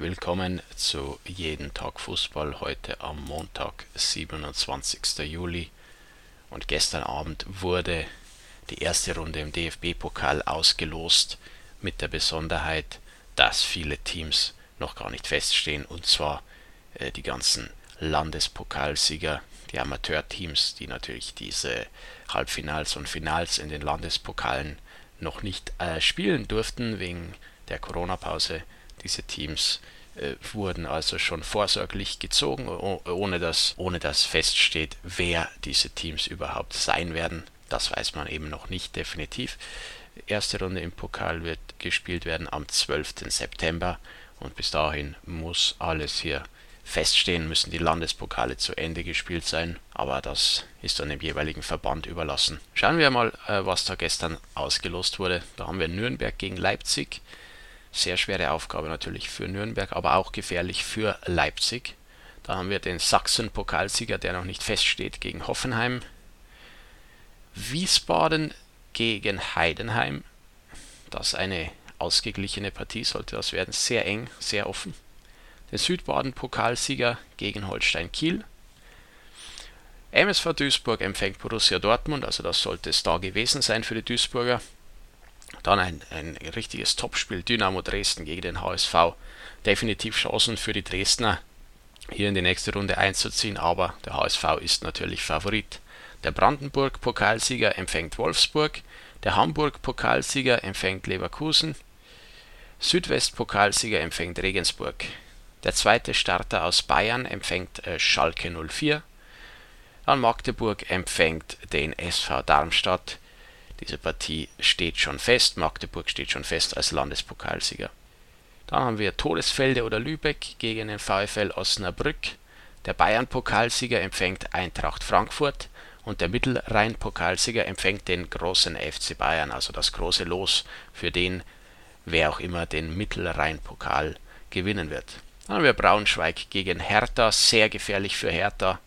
Willkommen zu Jeden Tag Fußball heute am Montag, 27. Juli. Und gestern Abend wurde die erste Runde im DFB-Pokal ausgelost mit der Besonderheit, dass viele Teams noch gar nicht feststehen und zwar äh, die ganzen Landespokalsieger, die Amateurteams, die natürlich diese Halbfinals und Finals in den Landespokalen noch nicht äh, spielen durften wegen der Corona-Pause diese Teams äh, wurden also schon vorsorglich gezogen, ohne dass, ohne dass feststeht, wer diese Teams überhaupt sein werden. Das weiß man eben noch nicht definitiv. Erste Runde im Pokal wird gespielt werden am 12. September und bis dahin muss alles hier feststehen, müssen die Landespokale zu Ende gespielt sein, aber das ist dann dem jeweiligen Verband überlassen. Schauen wir mal, äh, was da gestern ausgelost wurde. Da haben wir Nürnberg gegen Leipzig. Sehr schwere Aufgabe natürlich für Nürnberg, aber auch gefährlich für Leipzig. Da haben wir den Sachsen-Pokalsieger, der noch nicht feststeht, gegen Hoffenheim. Wiesbaden gegen Heidenheim. Das ist eine ausgeglichene Partie, sollte das werden. Sehr eng, sehr offen. Den Südbaden-Pokalsieger gegen Holstein Kiel. MSV Duisburg empfängt Borussia Dortmund, also das sollte es da gewesen sein für die Duisburger. Dann ein, ein richtiges Topspiel Dynamo Dresden gegen den HSV. Definitiv Chancen für die Dresdner hier in die nächste Runde einzuziehen, aber der HSV ist natürlich Favorit. Der Brandenburg-Pokalsieger empfängt Wolfsburg, der Hamburg-Pokalsieger empfängt Leverkusen, Südwest-Pokalsieger empfängt Regensburg. Der zweite Starter aus Bayern empfängt äh, Schalke 04. Dann Magdeburg empfängt den SV Darmstadt. Diese Partie steht schon fest. Magdeburg steht schon fest als Landespokalsieger. Dann haben wir Todesfelde oder Lübeck gegen den VfL Osnabrück. Der Bayern-Pokalsieger empfängt Eintracht Frankfurt und der Mittelrhein-Pokalsieger empfängt den großen FC Bayern, also das große Los für den, wer auch immer den Mittelrhein-Pokal gewinnen wird. Dann haben wir Braunschweig gegen Hertha, sehr gefährlich für Hertha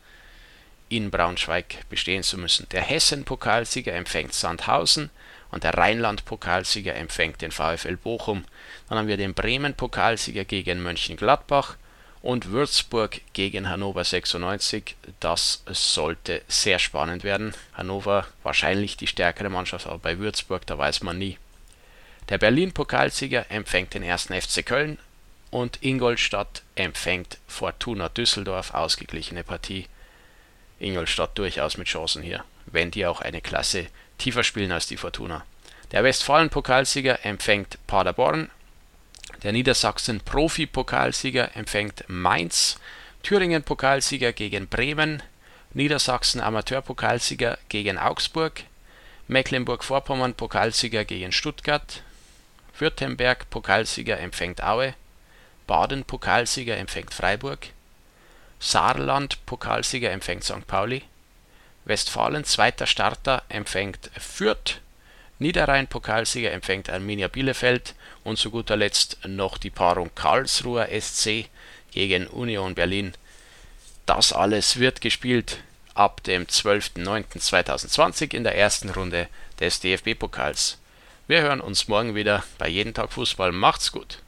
in Braunschweig bestehen zu müssen. Der Hessen-Pokalsieger empfängt Sandhausen und der Rheinland-Pokalsieger empfängt den VfL Bochum. Dann haben wir den Bremen-Pokalsieger gegen Mönchengladbach und Würzburg gegen Hannover 96. Das sollte sehr spannend werden. Hannover wahrscheinlich die stärkere Mannschaft, aber bei Würzburg, da weiß man nie. Der Berlin-Pokalsieger empfängt den ersten FC Köln und Ingolstadt empfängt Fortuna Düsseldorf. Ausgeglichene Partie. Ingolstadt durchaus mit Chancen hier, wenn die auch eine Klasse tiefer spielen als die Fortuna. Der Westfalen-Pokalsieger empfängt Paderborn, der Niedersachsen-Profi-Pokalsieger empfängt Mainz, Thüringen-Pokalsieger gegen Bremen, Niedersachsen-Amateur-Pokalsieger gegen Augsburg, Mecklenburg-Vorpommern-Pokalsieger gegen Stuttgart, Württemberg-Pokalsieger empfängt Aue, Baden-Pokalsieger empfängt Freiburg, Saarland-Pokalsieger empfängt St. Pauli, Westfalen zweiter Starter empfängt Fürth, Niederrhein-Pokalsieger empfängt Arminia Bielefeld und zu guter Letzt noch die Paarung Karlsruher SC gegen Union Berlin. Das alles wird gespielt ab dem 12.09.2020 in der ersten Runde des DFB-Pokals. Wir hören uns morgen wieder bei Jeden Tag Fußball. Macht's gut!